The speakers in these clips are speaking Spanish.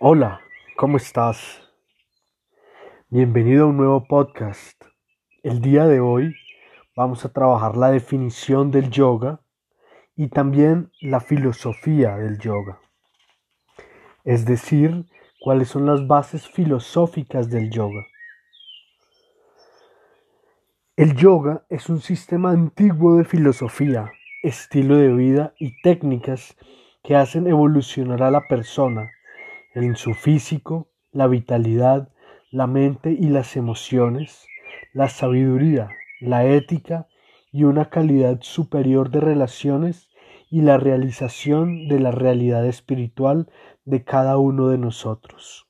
Hola, ¿cómo estás? Bienvenido a un nuevo podcast. El día de hoy vamos a trabajar la definición del yoga y también la filosofía del yoga. Es decir, cuáles son las bases filosóficas del yoga. El yoga es un sistema antiguo de filosofía, estilo de vida y técnicas que hacen evolucionar a la persona en su físico, la vitalidad, la mente y las emociones, la sabiduría, la ética y una calidad superior de relaciones y la realización de la realidad espiritual de cada uno de nosotros.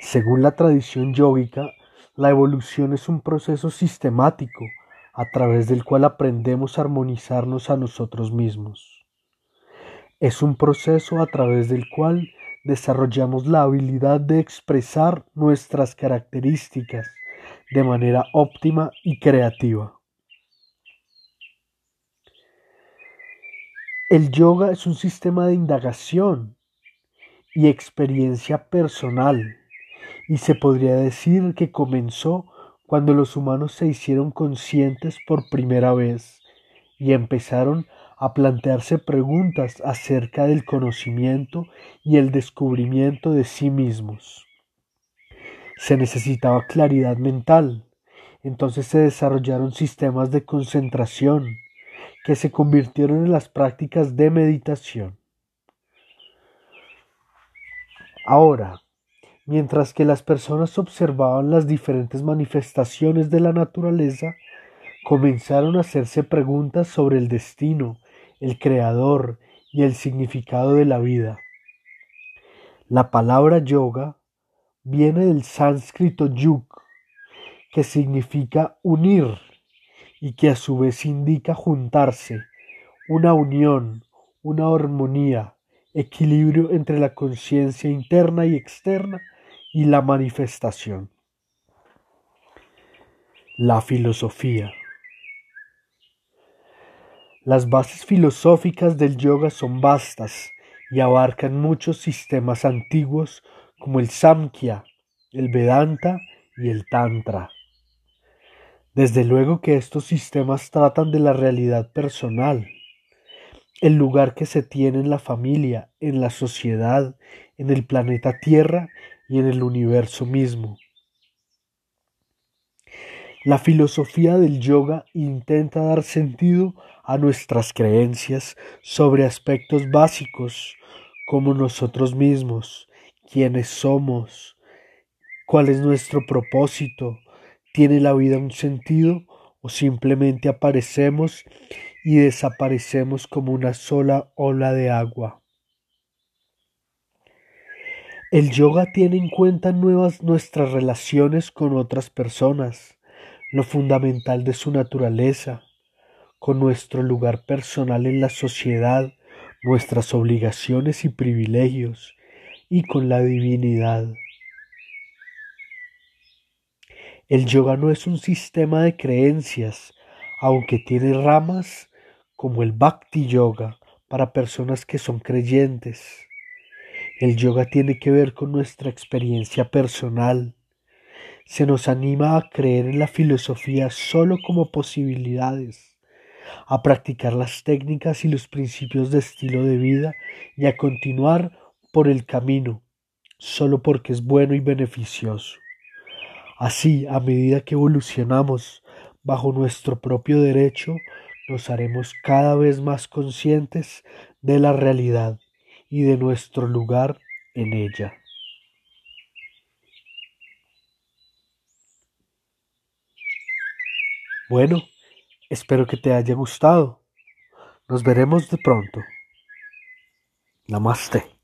Según la tradición yógica, la evolución es un proceso sistemático a través del cual aprendemos a armonizarnos a nosotros mismos. Es un proceso a través del cual desarrollamos la habilidad de expresar nuestras características de manera óptima y creativa. El yoga es un sistema de indagación y experiencia personal y se podría decir que comenzó cuando los humanos se hicieron conscientes por primera vez y empezaron a plantearse preguntas acerca del conocimiento y el descubrimiento de sí mismos. Se necesitaba claridad mental, entonces se desarrollaron sistemas de concentración que se convirtieron en las prácticas de meditación. Ahora, Mientras que las personas observaban las diferentes manifestaciones de la naturaleza, comenzaron a hacerse preguntas sobre el destino, el creador y el significado de la vida. La palabra yoga viene del sánscrito yug, que significa unir y que a su vez indica juntarse, una unión, una armonía, equilibrio entre la conciencia interna y externa y la manifestación. La filosofía. Las bases filosóficas del yoga son vastas y abarcan muchos sistemas antiguos como el Samkhya, el Vedanta y el Tantra. Desde luego que estos sistemas tratan de la realidad personal, el lugar que se tiene en la familia, en la sociedad, en el planeta Tierra y en el universo mismo. La filosofía del yoga intenta dar sentido a nuestras creencias sobre aspectos básicos como nosotros mismos, quiénes somos, cuál es nuestro propósito, tiene la vida un sentido o simplemente aparecemos y desaparecemos como una sola ola de agua. El yoga tiene en cuenta nuevas nuestras relaciones con otras personas, lo fundamental de su naturaleza, con nuestro lugar personal en la sociedad, nuestras obligaciones y privilegios, y con la divinidad. El yoga no es un sistema de creencias, aunque tiene ramas como el bhakti yoga para personas que son creyentes. El yoga tiene que ver con nuestra experiencia personal. Se nos anima a creer en la filosofía solo como posibilidades, a practicar las técnicas y los principios de estilo de vida y a continuar por el camino, solo porque es bueno y beneficioso. Así, a medida que evolucionamos bajo nuestro propio derecho, nos haremos cada vez más conscientes de la realidad y de nuestro lugar en ella. Bueno, espero que te haya gustado. Nos veremos de pronto. Namaste.